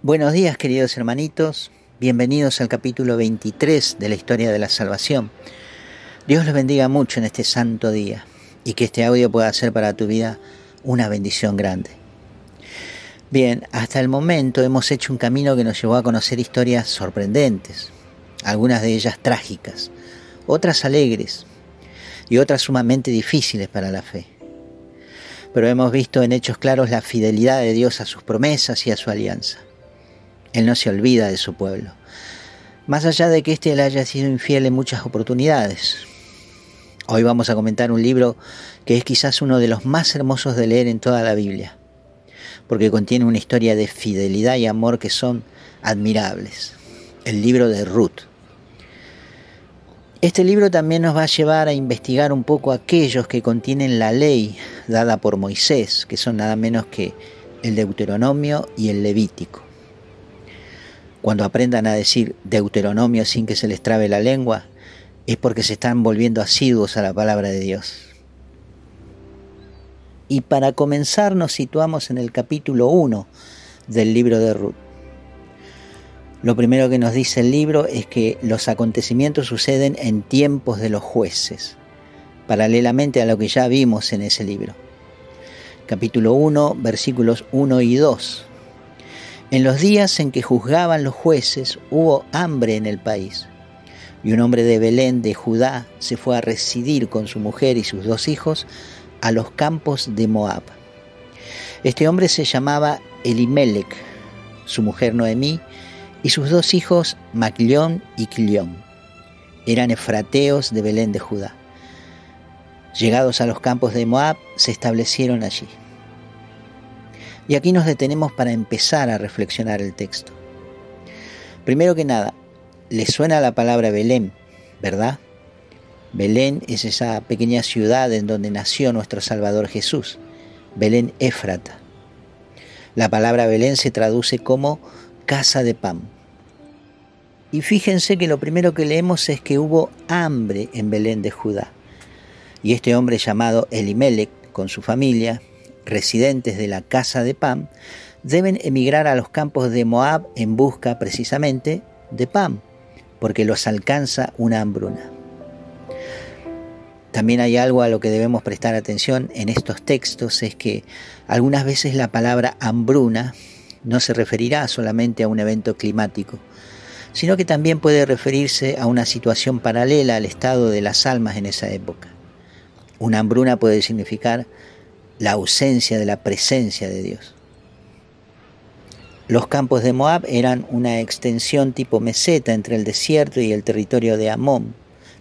Buenos días queridos hermanitos, bienvenidos al capítulo 23 de la historia de la salvación. Dios los bendiga mucho en este santo día y que este audio pueda ser para tu vida una bendición grande. Bien, hasta el momento hemos hecho un camino que nos llevó a conocer historias sorprendentes, algunas de ellas trágicas, otras alegres y otras sumamente difíciles para la fe. Pero hemos visto en hechos claros la fidelidad de Dios a sus promesas y a su alianza. Él no se olvida de su pueblo. Más allá de que éste le haya sido infiel en muchas oportunidades. Hoy vamos a comentar un libro que es quizás uno de los más hermosos de leer en toda la Biblia, porque contiene una historia de fidelidad y amor que son admirables. El libro de Ruth. Este libro también nos va a llevar a investigar un poco aquellos que contienen la ley dada por Moisés, que son nada menos que el Deuteronomio y el Levítico. Cuando aprendan a decir Deuteronomio sin que se les trabe la lengua, es porque se están volviendo asiduos a la palabra de Dios. Y para comenzar nos situamos en el capítulo 1 del libro de Ruth. Lo primero que nos dice el libro es que los acontecimientos suceden en tiempos de los jueces, paralelamente a lo que ya vimos en ese libro. Capítulo 1, versículos 1 y 2 en los días en que juzgaban los jueces hubo hambre en el país, y un hombre de Belén de Judá se fue a residir con su mujer y sus dos hijos a los campos de Moab. Este hombre se llamaba Elimelech, su mujer Noemí y sus dos hijos Maclión y Quilión. Eran efrateos de Belén de Judá. Llegados a los campos de Moab, se establecieron allí. Y aquí nos detenemos para empezar a reflexionar el texto. Primero que nada, le suena la palabra Belén, ¿verdad? Belén es esa pequeña ciudad en donde nació nuestro Salvador Jesús, Belén Éfrata. La palabra Belén se traduce como casa de pan. Y fíjense que lo primero que leemos es que hubo hambre en Belén de Judá. Y este hombre llamado Elimelech, con su familia, residentes de la Casa de Pam, deben emigrar a los campos de Moab en busca precisamente de Pam, porque los alcanza una hambruna. También hay algo a lo que debemos prestar atención en estos textos, es que algunas veces la palabra hambruna no se referirá solamente a un evento climático, sino que también puede referirse a una situación paralela al estado de las almas en esa época. Una hambruna puede significar la ausencia de la presencia de Dios. Los campos de Moab eran una extensión tipo meseta entre el desierto y el territorio de Amón,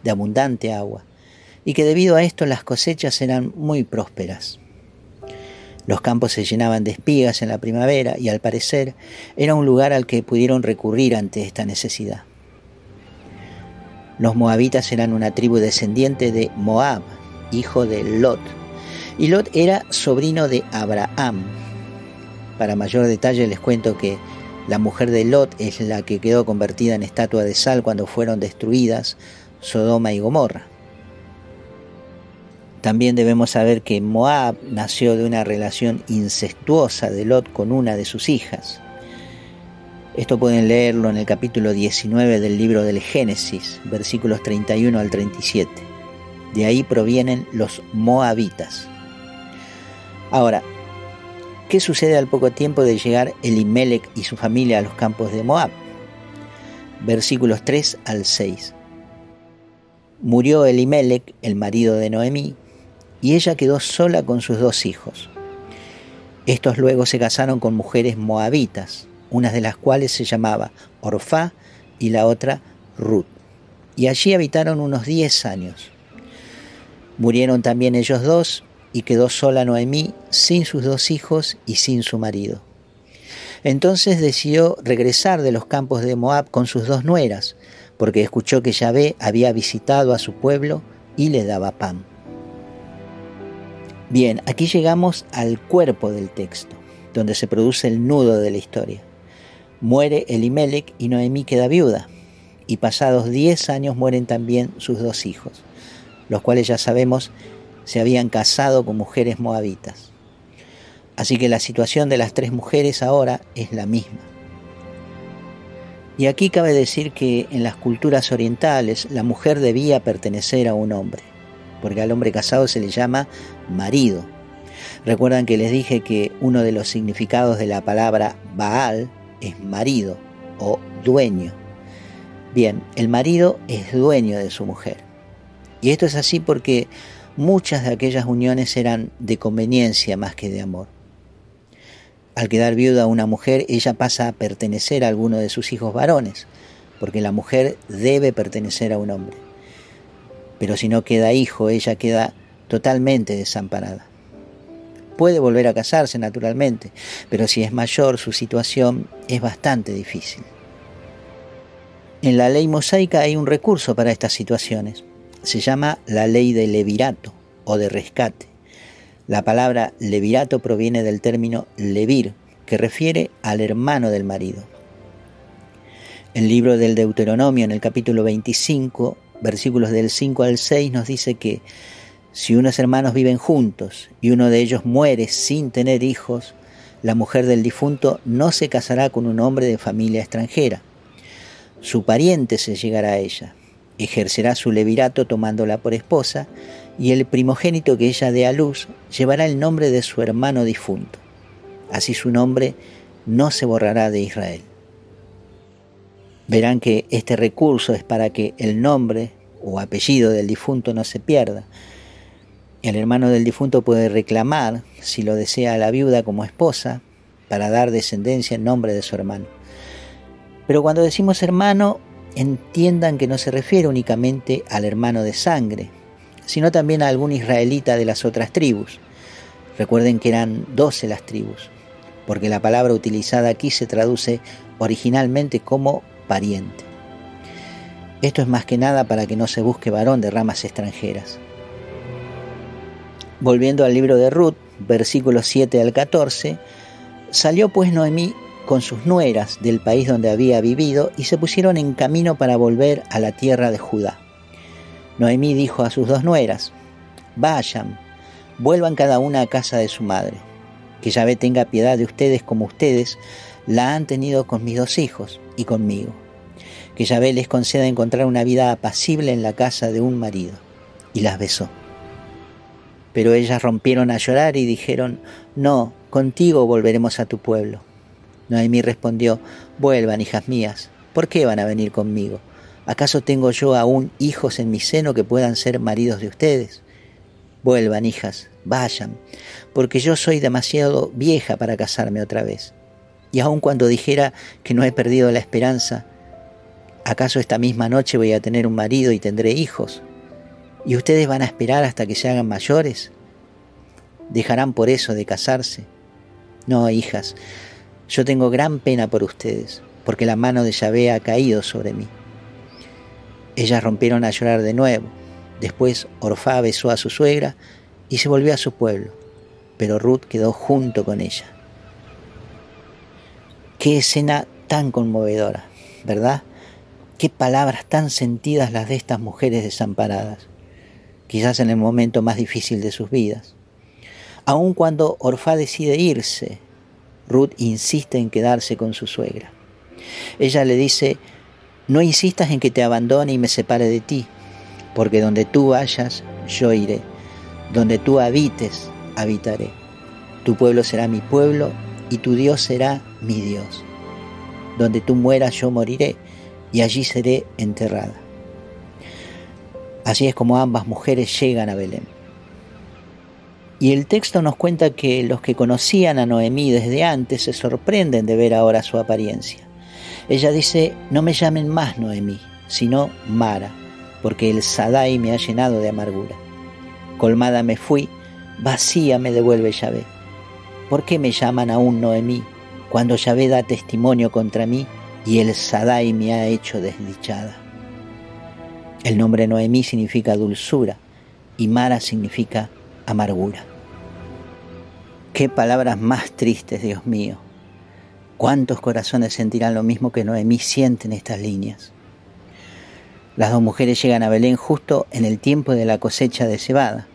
de abundante agua, y que debido a esto las cosechas eran muy prósperas. Los campos se llenaban de espigas en la primavera y al parecer era un lugar al que pudieron recurrir ante esta necesidad. Los moabitas eran una tribu descendiente de Moab, hijo de Lot, y Lot era sobrino de Abraham. Para mayor detalle les cuento que la mujer de Lot es la que quedó convertida en estatua de sal cuando fueron destruidas Sodoma y Gomorra. También debemos saber que Moab nació de una relación incestuosa de Lot con una de sus hijas. Esto pueden leerlo en el capítulo 19 del libro del Génesis, versículos 31 al 37. De ahí provienen los moabitas. Ahora, ¿qué sucede al poco tiempo de llegar Elimelech y su familia a los campos de Moab? Versículos 3 al 6. Murió Elimelech, el marido de Noemí, y ella quedó sola con sus dos hijos. Estos luego se casaron con mujeres moabitas, una de las cuales se llamaba Orfá y la otra Ruth, y allí habitaron unos diez años. Murieron también ellos dos, y quedó sola Noemí sin sus dos hijos y sin su marido. Entonces decidió regresar de los campos de Moab con sus dos nueras, porque escuchó que Yahvé había visitado a su pueblo y le daba pan. Bien, aquí llegamos al cuerpo del texto, donde se produce el nudo de la historia. Muere Elimelech y Noemí queda viuda, y pasados diez años mueren también sus dos hijos, los cuales ya sabemos se habían casado con mujeres moabitas. Así que la situación de las tres mujeres ahora es la misma. Y aquí cabe decir que en las culturas orientales la mujer debía pertenecer a un hombre, porque al hombre casado se le llama marido. Recuerdan que les dije que uno de los significados de la palabra Baal es marido o dueño. Bien, el marido es dueño de su mujer. Y esto es así porque muchas de aquellas uniones eran de conveniencia más que de amor. Al quedar viuda una mujer, ella pasa a pertenecer a alguno de sus hijos varones, porque la mujer debe pertenecer a un hombre. Pero si no queda hijo, ella queda totalmente desamparada. Puede volver a casarse naturalmente, pero si es mayor su situación es bastante difícil. En la ley mosaica hay un recurso para estas situaciones. Se llama la ley de levirato o de rescate. La palabra levirato proviene del término levir, que refiere al hermano del marido. El libro del Deuteronomio en el capítulo 25, versículos del 5 al 6 nos dice que si unos hermanos viven juntos y uno de ellos muere sin tener hijos, la mujer del difunto no se casará con un hombre de familia extranjera. Su pariente se llegará a ella, ejercerá su levirato tomándola por esposa y el primogénito que ella dé a luz llevará el nombre de su hermano difunto. Así su nombre no se borrará de Israel. Verán que este recurso es para que el nombre o apellido del difunto no se pierda. El hermano del difunto puede reclamar, si lo desea a la viuda como esposa, para dar descendencia en nombre de su hermano. Pero cuando decimos hermano, entiendan que no se refiere únicamente al hermano de sangre, sino también a algún israelita de las otras tribus. Recuerden que eran doce las tribus, porque la palabra utilizada aquí se traduce originalmente como pariente. Esto es más que nada para que no se busque varón de ramas extranjeras. Volviendo al libro de Ruth, versículos 7 al 14, salió pues Noemí con sus nueras del país donde había vivido y se pusieron en camino para volver a la tierra de Judá. Noemí dijo a sus dos nueras, vayan, vuelvan cada una a casa de su madre, que Yahvé tenga piedad de ustedes como ustedes la han tenido con mis dos hijos y conmigo, que Yahvé les conceda encontrar una vida apacible en la casa de un marido. Y las besó. Pero ellas rompieron a llorar y dijeron, no, contigo volveremos a tu pueblo. Noemí respondió, vuelvan, hijas mías, ¿por qué van a venir conmigo? ¿Acaso tengo yo aún hijos en mi seno que puedan ser maridos de ustedes? Vuelvan, hijas, vayan, porque yo soy demasiado vieja para casarme otra vez. Y aun cuando dijera que no he perdido la esperanza, ¿acaso esta misma noche voy a tener un marido y tendré hijos? ¿Y ustedes van a esperar hasta que se hagan mayores? ¿Dejarán por eso de casarse? No, hijas, yo tengo gran pena por ustedes, porque la mano de Yahvé ha caído sobre mí. Ellas rompieron a llorar de nuevo. Después Orfá besó a su suegra y se volvió a su pueblo, pero Ruth quedó junto con ella. Qué escena tan conmovedora, ¿verdad? Qué palabras tan sentidas las de estas mujeres desamparadas, quizás en el momento más difícil de sus vidas. Aun cuando Orfá decide irse, Ruth insiste en quedarse con su suegra. Ella le dice, no insistas en que te abandone y me separe de ti, porque donde tú vayas, yo iré. Donde tú habites, habitaré. Tu pueblo será mi pueblo y tu Dios será mi Dios. Donde tú mueras, yo moriré y allí seré enterrada. Así es como ambas mujeres llegan a Belén. Y el texto nos cuenta que los que conocían a Noemí desde antes se sorprenden de ver ahora su apariencia. Ella dice, no me llamen más Noemí, sino Mara, porque el Sadai me ha llenado de amargura. Colmada me fui, vacía me devuelve Yahvé. ¿Por qué me llaman aún Noemí, cuando Yahvé da testimonio contra mí y el Sadai me ha hecho desdichada? El nombre Noemí significa dulzura y Mara significa amargura. Qué palabras más tristes, Dios mío. ¿Cuántos corazones sentirán lo mismo que Noemí siente en estas líneas? Las dos mujeres llegan a Belén justo en el tiempo de la cosecha de cebada.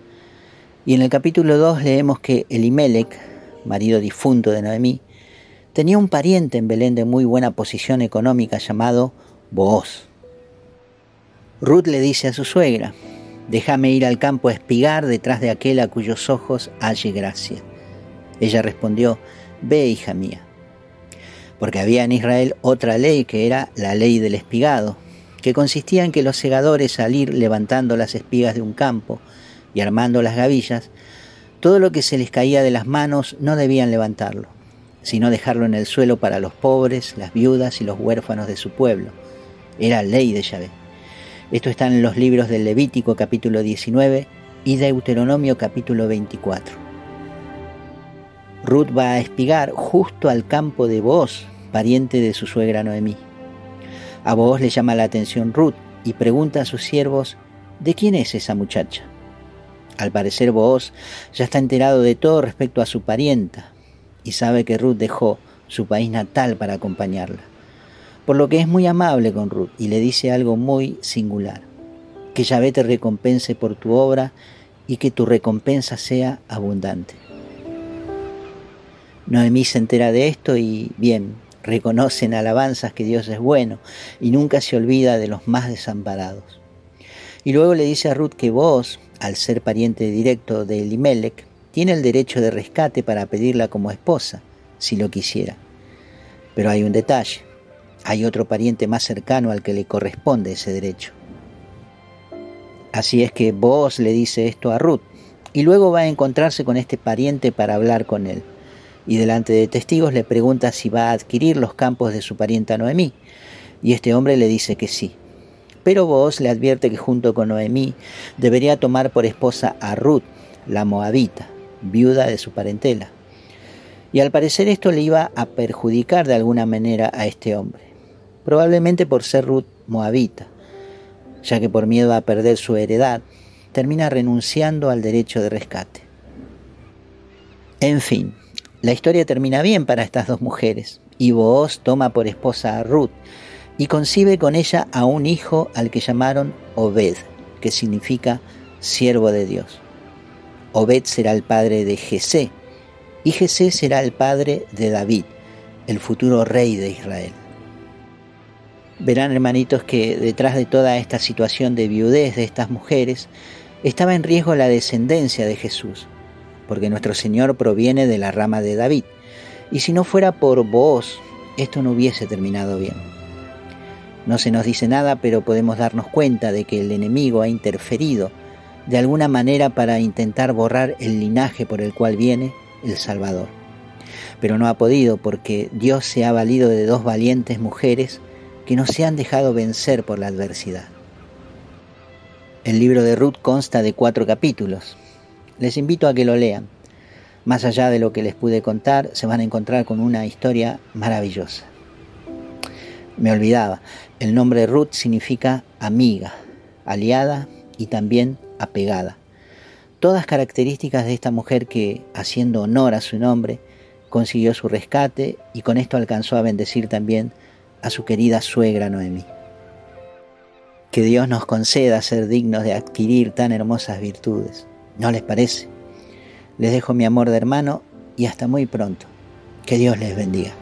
Y en el capítulo 2 leemos que Elimelech, marido difunto de Noemí, tenía un pariente en Belén de muy buena posición económica llamado Booz. Ruth le dice a su suegra, déjame ir al campo a espigar detrás de aquel a cuyos ojos halle gracia. Ella respondió, ve hija mía, porque había en Israel otra ley que era la ley del espigado, que consistía en que los segadores al ir levantando las espigas de un campo y armando las gavillas, todo lo que se les caía de las manos no debían levantarlo, sino dejarlo en el suelo para los pobres, las viudas y los huérfanos de su pueblo. Era ley de Yahvé. Esto está en los libros del Levítico capítulo 19 y Deuteronomio capítulo 24. Ruth va a espigar justo al campo de Boaz, pariente de su suegra Noemí. A Boaz le llama la atención Ruth y pregunta a sus siervos, ¿de quién es esa muchacha? Al parecer Boaz ya está enterado de todo respecto a su parienta y sabe que Ruth dejó su país natal para acompañarla. Por lo que es muy amable con Ruth y le dice algo muy singular, que Yahvé te recompense por tu obra y que tu recompensa sea abundante. Noemí se entera de esto y bien, reconocen alabanzas que Dios es bueno y nunca se olvida de los más desamparados. Y luego le dice a Ruth que vos, al ser pariente directo de Elimelech, tiene el derecho de rescate para pedirla como esposa, si lo quisiera. Pero hay un detalle, hay otro pariente más cercano al que le corresponde ese derecho. Así es que vos le dice esto a Ruth, y luego va a encontrarse con este pariente para hablar con él y delante de testigos le pregunta si va a adquirir los campos de su parienta Noemí, y este hombre le dice que sí. Pero vos le advierte que junto con Noemí debería tomar por esposa a Ruth, la moabita, viuda de su parentela. Y al parecer esto le iba a perjudicar de alguna manera a este hombre, probablemente por ser Ruth moabita, ya que por miedo a perder su heredad, termina renunciando al derecho de rescate. En fin, la historia termina bien para estas dos mujeres, y Booz toma por esposa a Ruth y concibe con ella a un hijo al que llamaron Obed, que significa siervo de Dios. Obed será el padre de Jesé, y Jesé será el padre de David, el futuro rey de Israel. Verán, hermanitos, que detrás de toda esta situación de viudez de estas mujeres estaba en riesgo la descendencia de Jesús, porque nuestro Señor proviene de la rama de David. Y si no fuera por vos, esto no hubiese terminado bien. No se nos dice nada, pero podemos darnos cuenta de que el enemigo ha interferido de alguna manera para intentar borrar el linaje por el cual viene el Salvador. Pero no ha podido porque Dios se ha valido de dos valientes mujeres que no se han dejado vencer por la adversidad. El libro de Ruth consta de cuatro capítulos. Les invito a que lo lean. Más allá de lo que les pude contar, se van a encontrar con una historia maravillosa. Me olvidaba, el nombre Ruth significa amiga, aliada y también apegada. Todas características de esta mujer que, haciendo honor a su nombre, consiguió su rescate y con esto alcanzó a bendecir también a su querida suegra Noemí. Que Dios nos conceda ser dignos de adquirir tan hermosas virtudes. ¿No les parece? Les dejo mi amor de hermano y hasta muy pronto. Que Dios les bendiga.